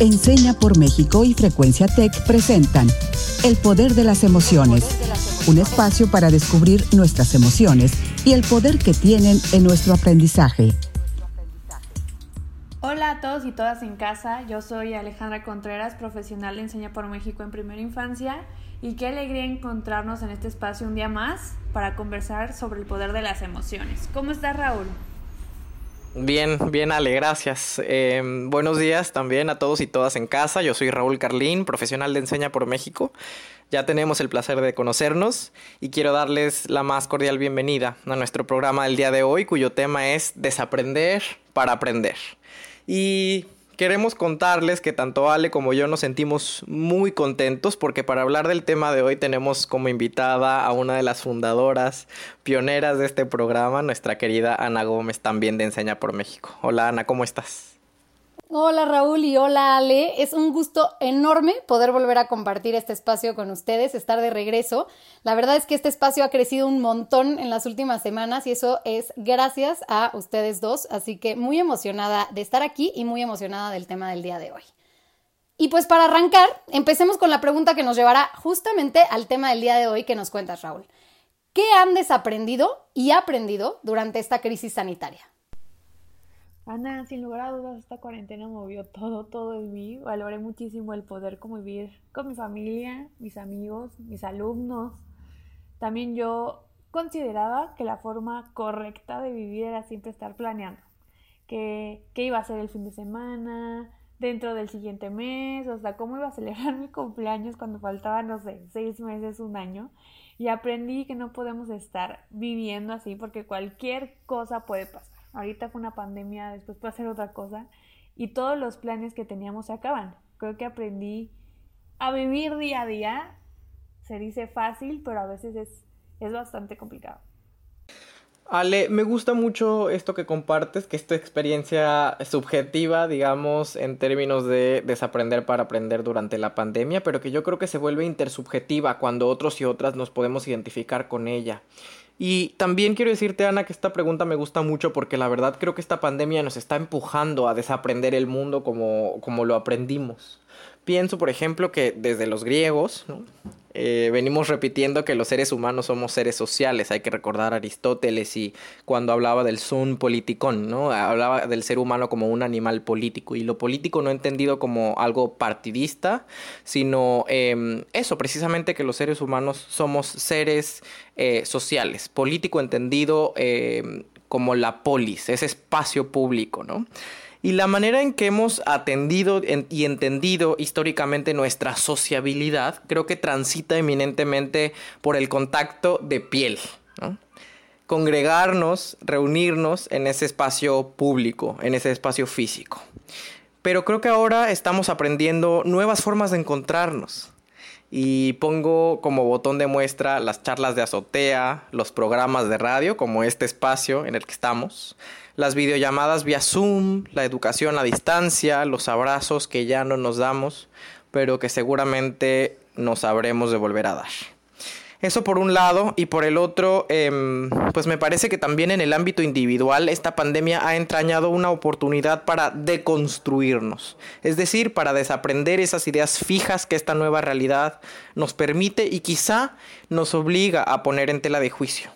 Enseña por México y Frecuencia Tech presentan El Poder de las Emociones, un espacio para descubrir nuestras emociones y el poder que tienen en nuestro aprendizaje. Hola a todos y todas en casa, yo soy Alejandra Contreras, profesional de Enseña por México en Primera Infancia y qué alegría encontrarnos en este espacio un día más para conversar sobre el poder de las emociones. ¿Cómo estás Raúl? Bien, bien Ale, gracias. Em, buenos días también a todos y todas en casa. Yo soy Raúl Carlín, profesional de Enseña por México. Ya tenemos el placer de conocernos y quiero darles la más cordial bienvenida a nuestro programa del día de hoy, cuyo tema es Desaprender para aprender. Y queremos contarles que tanto Ale como yo nos sentimos muy contentos porque para hablar del tema de hoy tenemos como invitada a una de las fundadoras, pioneras de este programa, nuestra querida Ana Gómez, también de Enseña por México. Hola Ana, ¿cómo estás? Hola Raúl y hola Ale. Es un gusto enorme poder volver a compartir este espacio con ustedes, estar de regreso. La verdad es que este espacio ha crecido un montón en las últimas semanas y eso es gracias a ustedes dos. Así que muy emocionada de estar aquí y muy emocionada del tema del día de hoy. Y pues para arrancar, empecemos con la pregunta que nos llevará justamente al tema del día de hoy que nos cuentas Raúl. ¿Qué han desaprendido y aprendido durante esta crisis sanitaria? Ana, sin lugar a dudas, esta cuarentena movió todo, todo en mí. Valoré muchísimo el poder convivir con mi familia, mis amigos, mis alumnos. También yo consideraba que la forma correcta de vivir era siempre estar planeando. Que, qué iba a ser el fin de semana, dentro del siguiente mes, o sea, cómo iba a celebrar mi cumpleaños cuando faltaba, no sé, seis meses, un año. Y aprendí que no podemos estar viviendo así porque cualquier cosa puede pasar ahorita fue una pandemia, después puede ser otra cosa, y todos los planes que teníamos se acaban. Creo que aprendí a vivir día a día, se dice fácil, pero a veces es, es bastante complicado. Ale, me gusta mucho esto que compartes, que es tu experiencia subjetiva, digamos, en términos de desaprender para aprender durante la pandemia, pero que yo creo que se vuelve intersubjetiva cuando otros y otras nos podemos identificar con ella. Y también quiero decirte, Ana, que esta pregunta me gusta mucho porque la verdad creo que esta pandemia nos está empujando a desaprender el mundo como, como lo aprendimos. Pienso, por ejemplo, que desde los griegos eh, venimos repitiendo que los seres humanos somos seres sociales. Hay que recordar a Aristóteles y cuando hablaba del sun politikon, ¿no? hablaba del ser humano como un animal político. Y lo político no entendido como algo partidista, sino em, eso, precisamente que los seres humanos somos seres eh, sociales. Político entendido em, como la polis, ese espacio público, ¿no? Y la manera en que hemos atendido y entendido históricamente nuestra sociabilidad creo que transita eminentemente por el contacto de piel. Congregarnos, reunirnos en ese espacio público, en ese espacio físico. Pero creo que ahora estamos aprendiendo nuevas formas de encontrarnos. Y pongo como botón de muestra las charlas de azotea, los programas de radio, como este espacio en el que estamos, las videollamadas vía Zoom, la educación a distancia, los abrazos que ya no nos damos, pero que seguramente nos habremos de volver a dar. Eso por un lado, y por el otro, em, pues me parece que también en el ámbito individual esta pandemia ha entrañado una oportunidad para deconstruirnos, es decir, para desaprender esas ideas fijas que esta nueva realidad nos permite y quizá nos obliga a poner en tela de juicio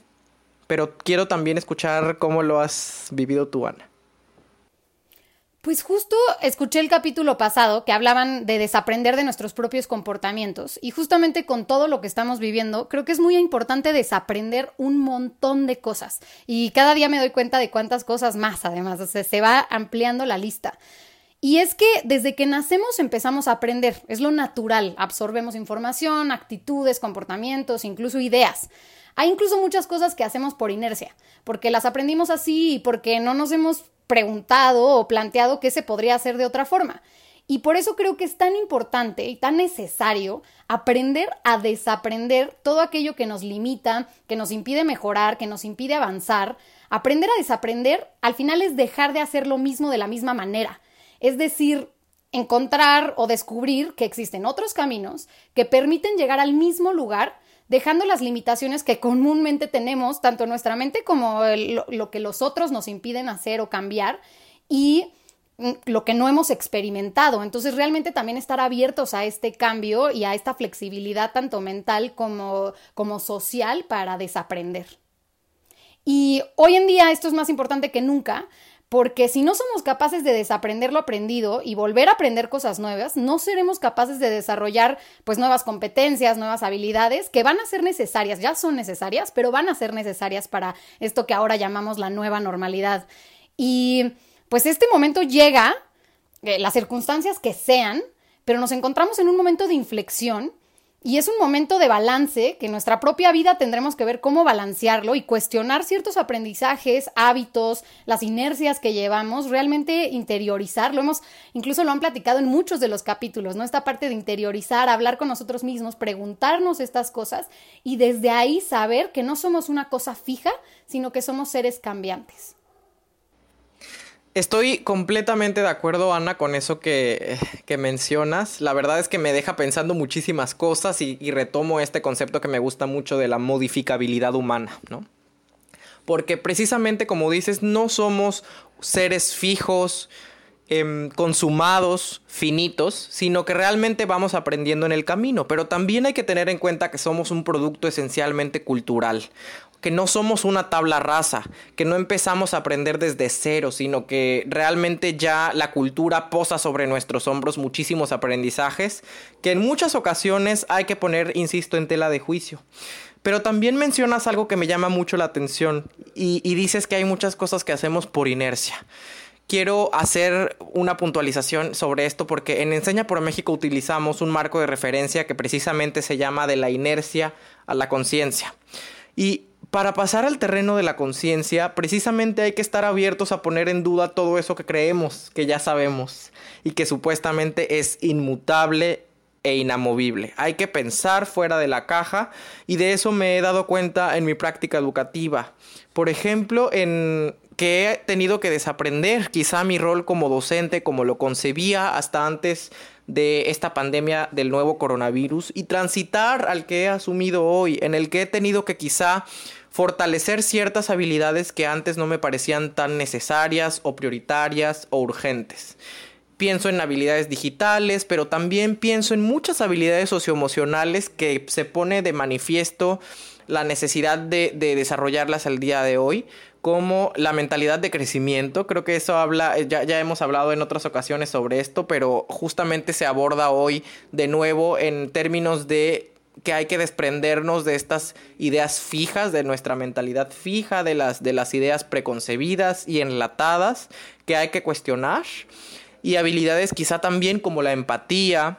pero quiero también escuchar cómo lo has vivido tú, Ana. Pues justo escuché el capítulo pasado que hablaban de desaprender de nuestros propios comportamientos y justamente con todo lo que estamos viviendo, creo que es muy importante desaprender un montón de cosas y cada día me doy cuenta de cuántas cosas más además, se va ampliando la lista. Y es que desde que nacemos empezamos a aprender, es lo natural, absorbemos información, actitudes, comportamientos, incluso ideas. Hay incluso muchas cosas que hacemos por inercia, porque las aprendimos así y porque no nos hemos preguntado o planteado qué se podría hacer de otra forma. Y por eso creo que es tan importante y tan necesario aprender a desaprender todo aquello que nos limita, que nos impide mejorar, que nos impide avanzar. Aprender a desaprender al final es dejar de hacer lo mismo de la misma manera. Es decir, encontrar o descubrir que existen otros caminos que permiten llegar al mismo lugar dejando las limitaciones que comúnmente tenemos, tanto nuestra mente como lo, que los otros nos impiden hacer o cambiar, y mm, lo que no hemos experimentado. Entonces, realmente también estar abiertos a este cambio y a esta flexibilidad tanto mental como, como social para desaprender. Y hoy en día esto es más importante que nunca, porque si no somos capaces de desaprender lo aprendido y volver a aprender cosas nuevas, no seremos capaces de desarrollar pues nuevas competencias, nuevas habilidades que van a ser necesarias, ya son necesarias, pero van a ser necesarias para esto que ahora llamamos la nueva normalidad. Y pues este momento llega, eh, las circunstancias que sean, pero nos encontramos en un momento de inflexión y es un momento de balance que en nuestra propia vida tendremos que ver cómo balancearlo y cuestionar ciertos aprendizajes, hábitos, las inercias que llevamos, realmente interiorizarlo. Hemos, incluso lo han platicado en muchos de los capítulos, ¿no? Esta parte de interiorizar, hablar con nosotros mismos, preguntarnos estas cosas y desde ahí saber que no somos una cosa fija, sino que somos seres cambiantes. Estoy completamente de acuerdo, Ana, con eso que, mencionas. La verdad es que me deja pensando muchísimas cosas y, y, retomo este concepto que me gusta mucho de la modificabilidad humana, ¿no? Porque precisamente como dices, no somos seres fijos, Em, consumados, finitos, sino que realmente vamos aprendiendo en el camino. Pero también hay que tener en cuenta que somos un producto esencialmente cultural, que no somos una tabla rasa, que no empezamos a aprender desde cero, sino que realmente ya la cultura posa sobre nuestros hombros muchísimos aprendizajes que en muchas ocasiones hay que poner, insisto, en tela de juicio. Pero también mencionas algo que me llama mucho la atención y, y dices que hay muchas cosas que hacemos por inercia quiero hacer una puntualización sobre esto porque en Enseña por México utilizamos un marco de referencia que precisamente se llama de la inercia a la conciencia. Y para pasar al terreno de la conciencia, precisamente hay que estar abiertos a poner en duda todo eso que creemos, que ya sabemos y que supuestamente es inmutable e inamovible. Hay que pensar fuera de la caja y de eso me he dado cuenta en mi práctica educativa. Por ejemplo, en que he tenido que desaprender quizá mi rol como docente, como lo concebía hasta antes de esta pandemia del nuevo coronavirus y transitar al que he asumido hoy, en el que he tenido que quizá fortalecer ciertas habilidades que antes no me parecían tan necesarias o prioritarias o urgentes. Pienso en habilidades digitales, pero también pienso en muchas habilidades socioemocionales que se pone de manifiesto la necesidad de, de desarrollarlas al día de hoy, como la mentalidad de crecimiento. Creo que eso habla, eh, ya, ya hemos hablado en otras ocasiones sobre esto, pero justamente se aborda hoy de nuevo en términos de que hay que desprendernos de estas ideas fijas, de nuestra mentalidad fija, de las, de las ideas preconcebidas y enlatadas que hay que cuestionar. Y habilidades quizá también como la empatía,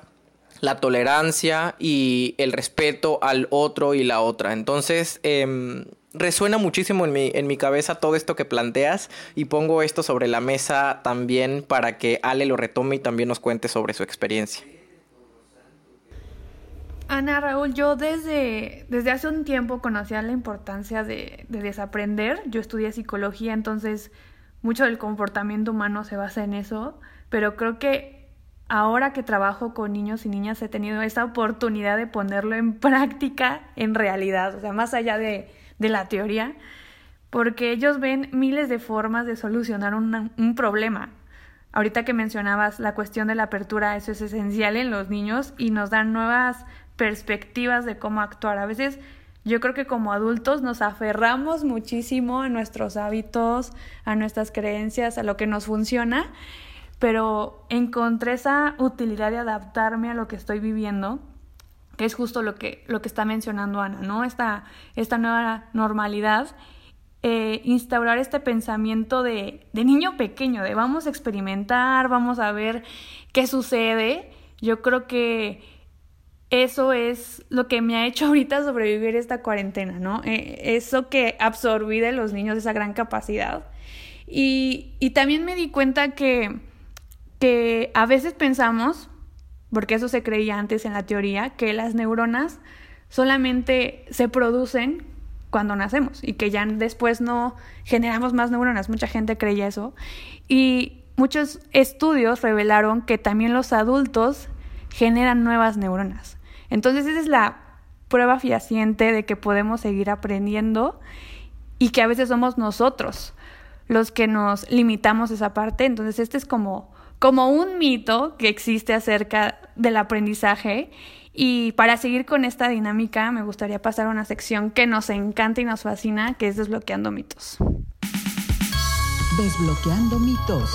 la tolerancia y el respeto al otro y la otra. Entonces, em, resuena muchísimo en mi, en mi cabeza todo esto que planteas y pongo esto sobre la mesa también para que Ale lo retome y también nos cuente sobre su experiencia. Ana Raúl, yo desde, desde hace un tiempo conocía la importancia de, de desaprender. Yo estudié psicología, entonces mucho del comportamiento humano se basa en eso, pero creo que ahora que trabajo con niños y niñas he tenido esa oportunidad de ponerlo en práctica, en realidad, o sea, más allá de, de la teoría, porque ellos ven miles de formas de solucionar un problema. Ahorita que mencionabas la cuestión de la apertura, eso es esencial en los niños y nos dan nuevas perspectivas de cómo actuar. A veces yo creo que como adultos nos aferramos muchísimo a nuestros hábitos, a nuestras creencias, a lo que nos funciona, pero encontré esa utilidad de adaptarme a lo que estoy viviendo que es justo lo que, lo que está mencionando Ana, ¿no? Esta, esta nueva normalidad, eh, instaurar este pensamiento de, de niño pequeño, de vamos a experimentar, vamos a ver qué sucede. Yo creo que eso es lo que me ha hecho ahorita sobrevivir esta cuarentena, ¿no? Eh, eso que absorbí de los niños, esa gran capacidad. Y, y también me di cuenta que, que a veces pensamos, porque eso se creía antes en la teoría, que las neuronas solamente se producen cuando nacemos y que ya después no generamos más neuronas. Mucha gente creía eso. Y muchos estudios revelaron que también los adultos generan nuevas neuronas. Entonces esa es la prueba fehaciente de que podemos seguir aprendiendo y que a veces somos nosotros los que nos limitamos esa parte. Entonces, este es como, como un mito que existe acerca del aprendizaje. Y para seguir con esta dinámica, me gustaría pasar a una sección que nos encanta y nos fascina, que es desbloqueando mitos. Desbloqueando mitos.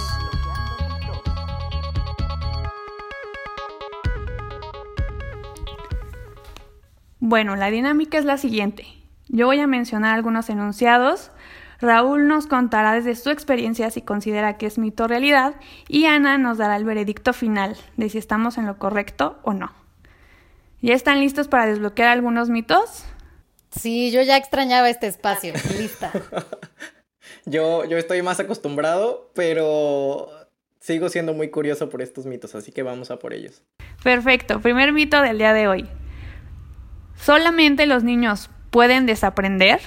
Bueno, la dinámica es la siguiente. Yo voy a mencionar algunos enunciados. Raúl nos contará desde su experiencia si considera que es mito o realidad y Ana nos dará el veredicto final de si estamos en lo correcto o no. ¿Ya están listos para desbloquear algunos mitos? Sí, yo ya extrañaba este espacio. Lista. Yo, yo estoy más acostumbrado, pero sigo siendo muy curioso por estos mitos, así que vamos a por ellos. Perfecto, primer mito del día de hoy. ¿Solamente los niños pueden desaprender?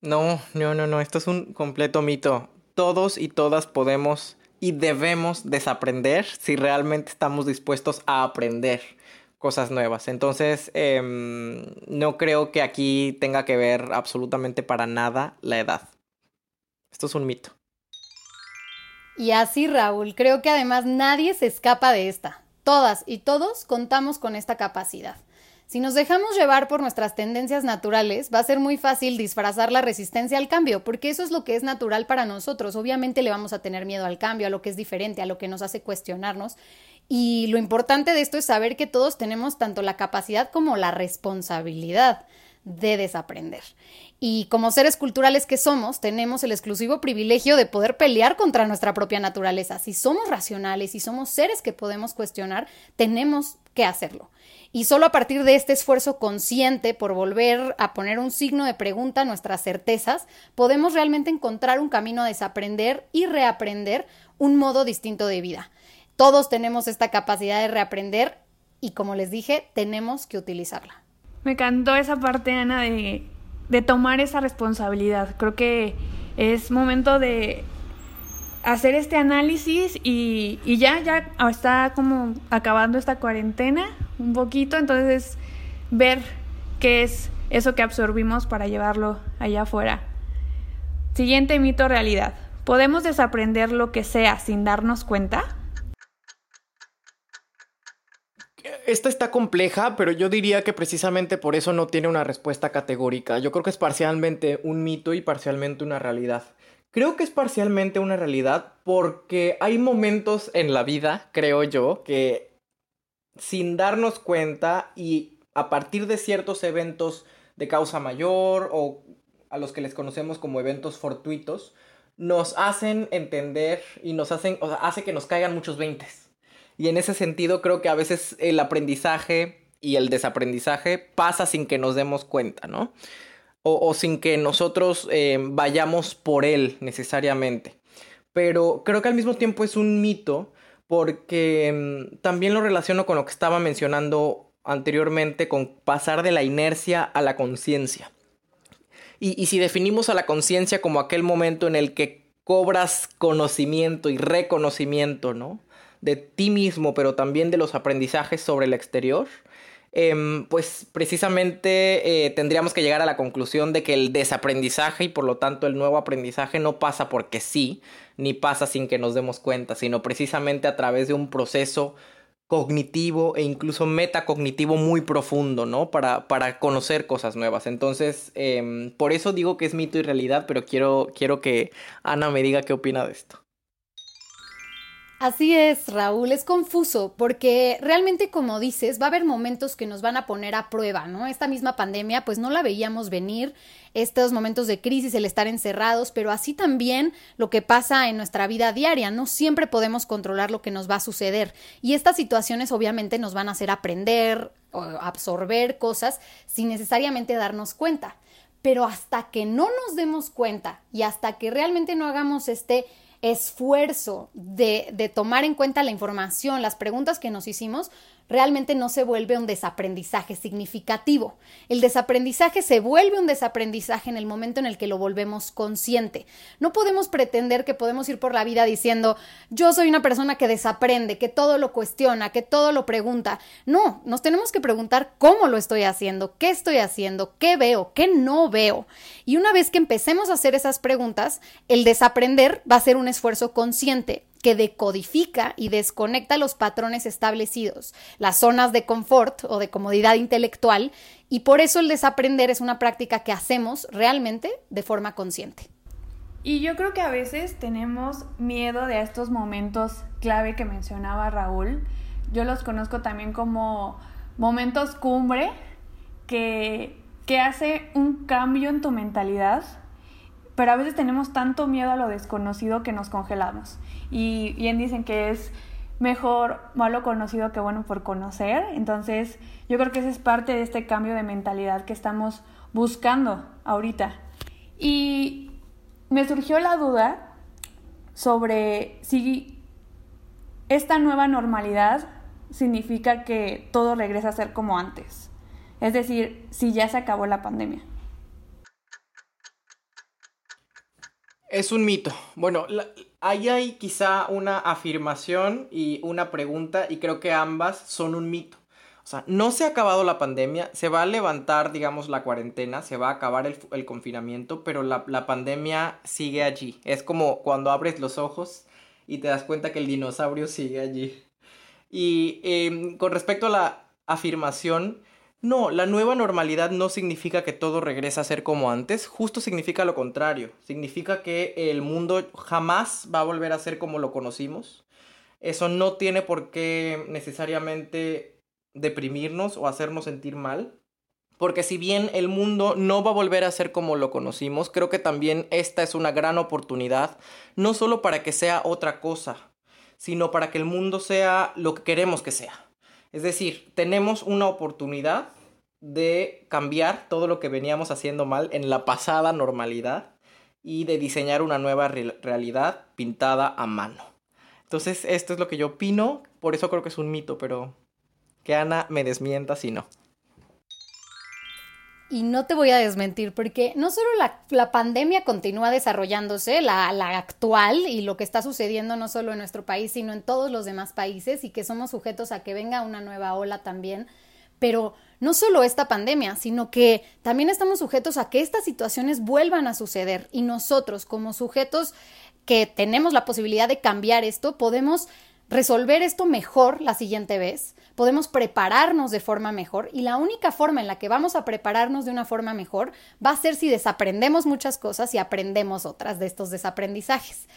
No, no, no, no, esto es un completo mito. Todos y todas podemos y debemos desaprender si realmente estamos dispuestos a aprender cosas nuevas. Entonces, em, no creo que aquí tenga que ver absolutamente para nada la edad. Esto es un mito. Y así, Raúl, creo que además nadie se escapa de esta. Todas y todos contamos con esta capacidad. Si nos dejamos llevar por nuestras tendencias naturales, va a ser muy fácil disfrazar la resistencia al cambio, porque eso es lo que es natural para nosotros. Obviamente le vamos a tener miedo al cambio, a lo que es diferente, a lo que nos hace cuestionarnos. Y lo importante de esto es saber que todos tenemos tanto la capacidad como la responsabilidad de desaprender. Y como seres culturales que somos, tenemos el exclusivo privilegio de poder pelear contra nuestra propia naturaleza. Si somos racionales y somos seres que podemos cuestionar, tenemos que hacerlo. Y solo a partir de este esfuerzo consciente por volver a poner un signo de pregunta a nuestras certezas, podemos realmente encontrar un camino a desaprender y reaprender un modo distinto de vida. Todos tenemos esta capacidad de reaprender y como les dije, tenemos que utilizarla. Me encantó esa parte, Ana, de, de tomar esa responsabilidad. Creo que es momento de hacer este análisis y, ya, ya está como acabando esta cuarentena un poquito, entonces ver qué es eso que absorbimos para llevarlo allá afuera. Siguiente mito realidad. ¿Podemos desaprender lo que sea sin darnos cuenta? Esta está compleja, pero yo diría que precisamente por eso no tiene una respuesta categórica. Yo creo que es parcialmente un mito y parcialmente una realidad. Creo que es parcialmente una realidad porque hay momentos en la vida, creo yo, que sin darnos cuenta y a partir de ciertos eventos de causa mayor o a los que les conocemos como eventos fortuitos, nos hacen entender y nos hacen, o sea, hace que nos caigan muchos veintes. Y en ese sentido creo que a veces el aprendizaje y el desaprendizaje pasa sin que nos demos cuenta, ¿no? O, sin que nosotros eh, vayamos por él necesariamente. Pero creo que al mismo tiempo es un mito porque mm, también lo relaciono con lo que estaba mencionando anteriormente, con pasar de la inercia a la conciencia. Y, y si definimos a la conciencia como aquel momento en el que cobras conocimiento y reconocimiento, ¿no? De ti mismo, pero también de los aprendizajes sobre el exterior, Em, pues precisamente eh, tendríamos que llegar a la conclusión de que el desaprendizaje y por lo tanto el nuevo aprendizaje no pasa porque sí, ni pasa sin que nos demos cuenta, sino precisamente a través de un proceso cognitivo e incluso metacognitivo muy profundo, ¿no? Para, para conocer cosas nuevas. Entonces, em, por eso digo que es mito y realidad, pero quiero, quiero que Ana me diga qué opina de esto. Así es, Raúl, es confuso porque realmente como dices, va a haber momentos que nos van a poner a prueba, ¿no? Esta misma pandemia pues no la veíamos venir, estos momentos de crisis, el estar encerrados, pero así también lo que pasa en nuestra vida diaria, no siempre podemos controlar lo que nos va a suceder y estas situaciones obviamente nos van a hacer aprender o absorber cosas sin necesariamente darnos cuenta. Pero hasta que no nos demos cuenta y hasta que realmente no hagamos este esfuerzo de, de, tomar en cuenta la información, las preguntas que nos hicimos, realmente no se vuelve un desaprendizaje significativo. El desaprendizaje se vuelve un desaprendizaje en el momento en el que lo volvemos consciente. No podemos pretender que podemos ir por la vida diciendo yo soy una persona que desaprende, que todo lo cuestiona, que todo lo pregunta. No, nos tenemos que preguntar cómo lo estoy haciendo, qué estoy haciendo, qué veo, qué no veo. Y una vez que empecemos a hacer esas preguntas, el desaprender va a ser un esfuerzo consciente que decodifica y desconecta los patrones establecidos, las zonas de confort o de comodidad intelectual, y por eso el desaprender es una práctica que hacemos realmente de forma consciente. Y yo creo que a veces tenemos miedo de estos momentos clave que mencionaba Raúl. Yo los conozco también como momentos cumbre que, que hace un cambio en tu mentalidad pero a veces tenemos tanto miedo a lo desconocido que nos congelamos. Y bien dicen que es mejor malo conocido que bueno por conocer. Entonces, yo creo que esa es parte de este cambio de mentalidad que estamos buscando ahorita. Y me surgió la duda sobre si esta nueva normalidad significa que todo regresa a ser como antes. Es decir, si ya se acabó la pandemia. Es un mito. Bueno, ahí hay quizá una afirmación y una pregunta y creo que ambas son un mito. O sea, no se ha acabado la pandemia, se va a levantar, digamos, la cuarentena, se va a acabar el, confinamiento, pero la, pandemia sigue allí. Es como cuando abres los ojos y te das cuenta que el dinosaurio sigue allí. Y em, con respecto a la afirmación, no, la nueva normalidad no significa que todo regresa a ser como antes, justo significa lo contrario, significa que el mundo jamás va a volver a ser como lo conocimos. Eso no tiene por qué necesariamente deprimirnos o hacernos sentir mal, porque si bien el mundo no va a volver a ser como lo conocimos, creo que también esta es una gran oportunidad, no solo para que sea otra cosa, sino para que el mundo sea lo que queremos que sea. Es decir, tenemos una oportunidad de cambiar todo lo que veníamos haciendo mal en la pasada normalidad y de diseñar una nueva realidad pintada a mano. Entonces, esto es lo que yo opino, por eso creo que es un mito, pero que Ana me desmienta si no. Y no te voy a desmentir, porque no solo la, pandemia continúa desarrollándose, la, la, actual y lo que está sucediendo no solo en nuestro país, sino en todos los demás países, y que somos sujetos a que venga una nueva ola también. Pero no solo esta pandemia, sino que también estamos sujetos a que estas situaciones vuelvan a suceder. Y nosotros, como sujetos que tenemos la posibilidad de cambiar esto, podemos resolver esto mejor la siguiente vez, podemos prepararnos de forma mejor y la única forma en la que vamos a prepararnos de una forma mejor va a ser si desaprendemos muchas cosas y aprendemos otras de estos desaprendizajes.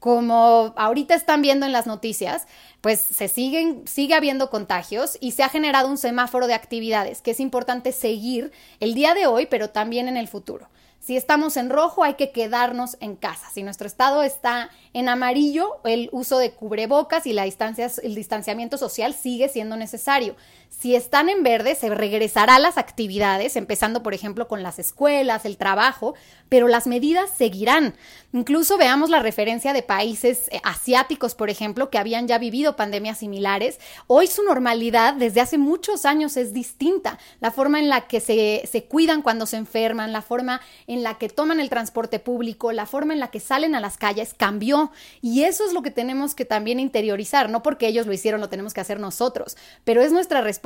Como ahorita están viendo en las noticias, pues se siguen, sigue habiendo contagios y se ha generado un semáforo de actividades que es importante seguir el día de hoy, pero también en el futuro. Si estamos en rojo, hay que quedarnos en casa. Si nuestro estado está en amarillo, el uso de cubrebocas y la distancia, el distanciamiento social sigue siendo necesario. Si están en verde, se regresará a las actividades, empezando, por ejemplo, con las escuelas, el trabajo, pero las medidas seguirán. Incluso veamos la referencia de países eh, asiáticos, por ejemplo, que habían ya vivido pandemias similares. Hoy su normalidad desde hace muchos años es distinta. La forma en la que se, se cuidan cuando se enferman, la forma en la que toman el transporte público, la forma en la que salen a las calles cambió. Y eso es lo que tenemos que también interiorizar, no porque ellos lo hicieron, lo tenemos que hacer nosotros, pero es nuestra responsabilidad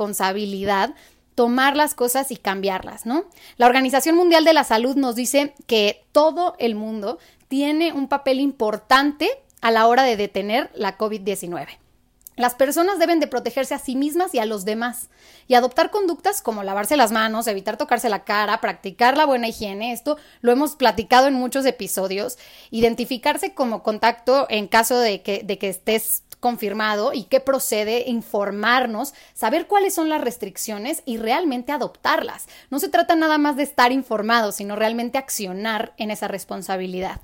tomar las cosas y cambiarlas, ¿no? La Organización Mundial de la Salud nos dice que todo el mundo tiene un papel importante a la hora de detener la COVID-19. Las personas deben de protegerse a sí mismas y a los demás y adoptar conductas como lavarse las manos, evitar tocarse la cara, practicar la buena higiene. Esto lo hemos platicado en muchos episodios. Identificarse como contacto en caso de que, de que estés confirmado y qué procede, informarnos, saber cuáles son las restricciones y realmente adoptarlas. No se trata nada más de estar informados, sino realmente accionar en esa responsabilidad.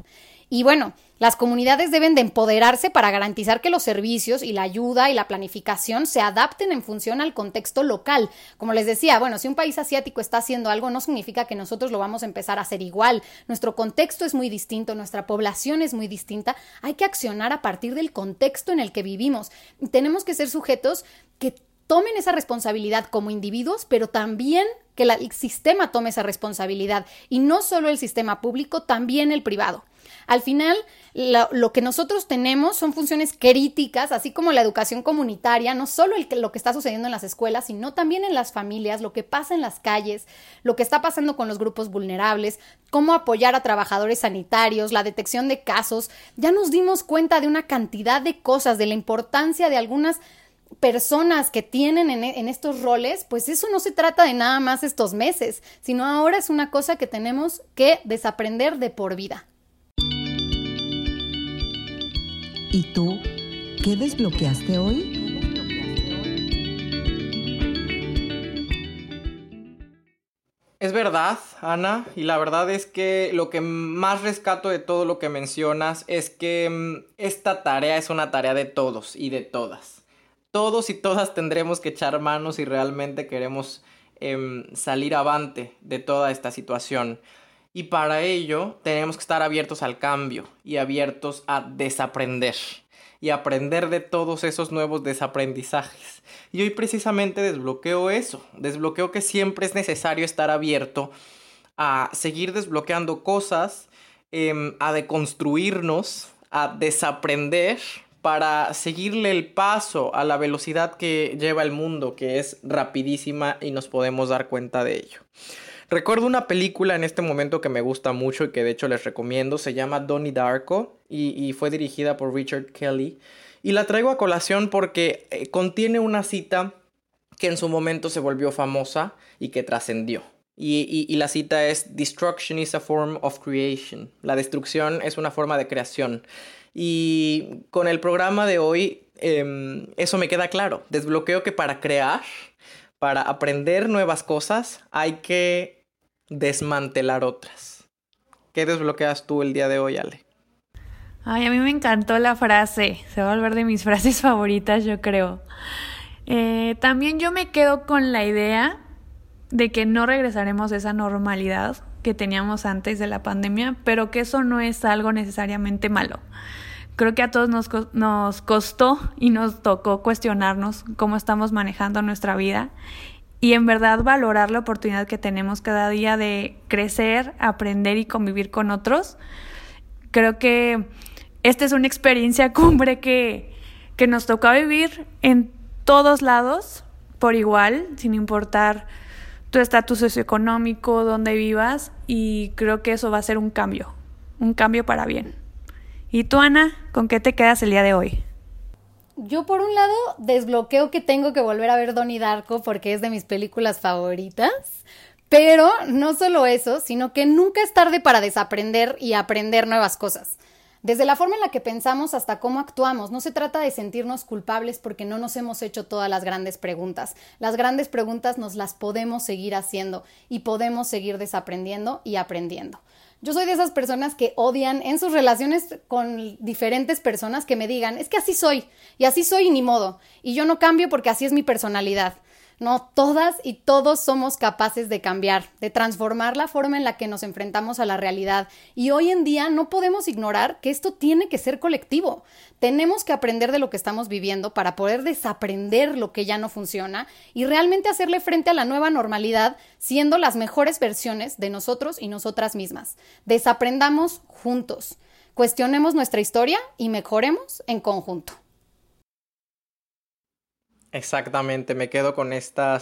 Y bueno, las comunidades deben de empoderarse para garantizar que los servicios y la ayuda y la planificación se adapten en función al contexto local. Como les decía, bueno, si un país asiático está haciendo algo, no significa que nosotros lo vamos a empezar a hacer igual. Nuestro contexto es muy distinto, nuestra población es muy distinta. Hay que accionar a partir del contexto en el que vivimos. Tenemos que ser sujetos que tomen esa responsabilidad como individuos, pero también que el sistema tome esa responsabilidad y no solo el sistema público, también el privado. Al final, lo, que nosotros tenemos son funciones críticas, así como la educación comunitaria, no solo lo que está sucediendo en las escuelas, sino también en las familias, lo que pasa en las calles, lo que está pasando con los grupos vulnerables, cómo apoyar a trabajadores sanitarios, la detección de casos. Ya nos dimos cuenta de una cantidad de cosas, de la importancia de algunas personas que tienen en, en, estos roles, pues eso no se trata de nada más estos meses, sino ahora es una cosa que tenemos que desaprender de por vida. ¿Y tú qué desbloqueaste hoy? Es verdad, Ana, y la verdad es que lo que más rescato de todo lo que mencionas es que mm, esta tarea es una tarea de todos y de todas. Todos y todas tendremos que echar manos si realmente queremos em, salir avante de toda esta situación. Y para ello tenemos que estar abiertos al cambio y abiertos a desaprender y aprender de todos esos nuevos desaprendizajes. Y hoy precisamente desbloqueo eso, desbloqueo que siempre es necesario estar abierto a seguir desbloqueando cosas, em, a deconstruirnos, a desaprender para seguirle el paso a la velocidad que lleva el mundo, que es rapidísima y nos podemos dar cuenta de ello. Recuerdo una película en este momento que me gusta mucho y que de hecho les recomiendo, se llama Donnie Darko y, fue dirigida por Richard Kelly. Y la traigo a colación porque eh, contiene una cita que en su momento se volvió famosa y que trascendió. Y, la cita es, Destruction is a form of creation. La destrucción es una forma de creación. Y con el programa de hoy, em, eso me queda claro. Desbloqueo que para crear, para aprender nuevas cosas, hay que desmantelar otras. ¿Qué desbloqueas tú el día de hoy, Ale? Ay, a mí me encantó la frase. Se va a volver de mis frases favoritas, yo creo. Eh, también yo me quedo con la idea de que no regresaremos a esa normalidad que teníamos antes de la pandemia, pero que eso no es algo necesariamente malo. Creo que a todos nos, nos costó y nos tocó cuestionarnos cómo estamos manejando nuestra vida y en verdad valorar la oportunidad que tenemos cada día de crecer, aprender y convivir con otros. Creo que esta es una experiencia cumbre que, que nos toca vivir en todos lados por igual, sin importar tu estatus socioeconómico, dónde vivas, y creo que eso va a ser un cambio, un cambio para bien. ¿Y tú, Ana, con qué te quedas el día de hoy? Yo por un lado desbloqueo que tengo que volver a ver Donnie Darko porque es de mis películas favoritas. Pero no solo eso, sino que nunca es tarde para desaprender y aprender nuevas cosas. Desde la forma en la que pensamos hasta cómo actuamos, no se trata de sentirnos culpables porque no nos hemos hecho todas las grandes preguntas. Las grandes preguntas nos las podemos seguir haciendo y podemos seguir desaprendiendo y aprendiendo. Yo soy de esas personas que odian en sus relaciones con diferentes personas que me digan, es que así soy, y así soy ni modo, y yo no cambio porque así es mi personalidad. No, todas y todos somos capaces de cambiar, de transformar la forma en la que nos enfrentamos a la realidad. Y hoy en día no podemos ignorar que esto tiene que ser colectivo. Tenemos que aprender de lo que estamos viviendo para poder desaprender lo que ya no funciona y realmente hacerle frente a la nueva normalidad siendo las mejores versiones de nosotros y nosotras mismas. Desaprendamos juntos, cuestionemos nuestra historia y mejoremos en conjunto. Exactamente, me quedo con esta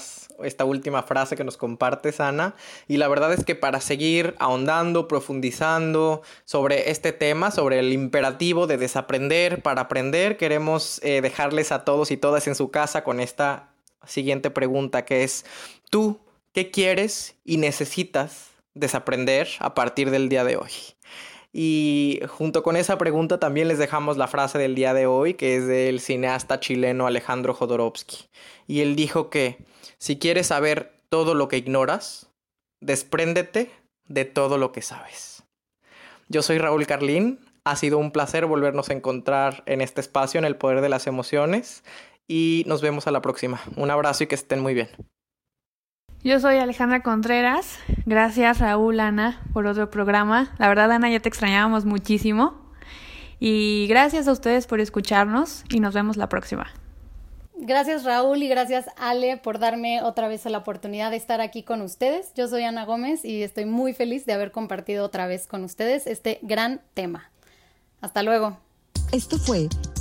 última frase que nos compartes, Ana. Y la verdad es que para seguir ahondando, profundizando sobre este tema, sobre el imperativo de desaprender para aprender, queremos eh, dejarles a todos y todas en su casa con esta siguiente pregunta que es, ¿tú qué quieres y necesitas desaprender a partir del día de hoy? Y junto con esa pregunta también les dejamos la frase del día de hoy, que es del cineasta chileno Alejandro Jodorowsky. Y él dijo que si quieres saber todo lo que ignoras, despréndete de todo lo que sabes. Yo soy Raúl Carlín, ha sido un placer volvernos a encontrar en este espacio, en el poder de las emociones, y nos vemos a la próxima. Un abrazo y que estén muy bien. Yo soy Alejandra Contreras. Gracias Raúl, Ana, por otro programa. La verdad, Ana, ya te extrañábamos muchísimo. Y gracias a ustedes por escucharnos y nos vemos la próxima. Gracias Raúl y gracias Ale por darme otra vez la oportunidad de estar aquí con ustedes. Yo soy Ana Gómez y estoy muy feliz de haber compartido otra vez con ustedes este gran tema. Hasta luego. Esto fue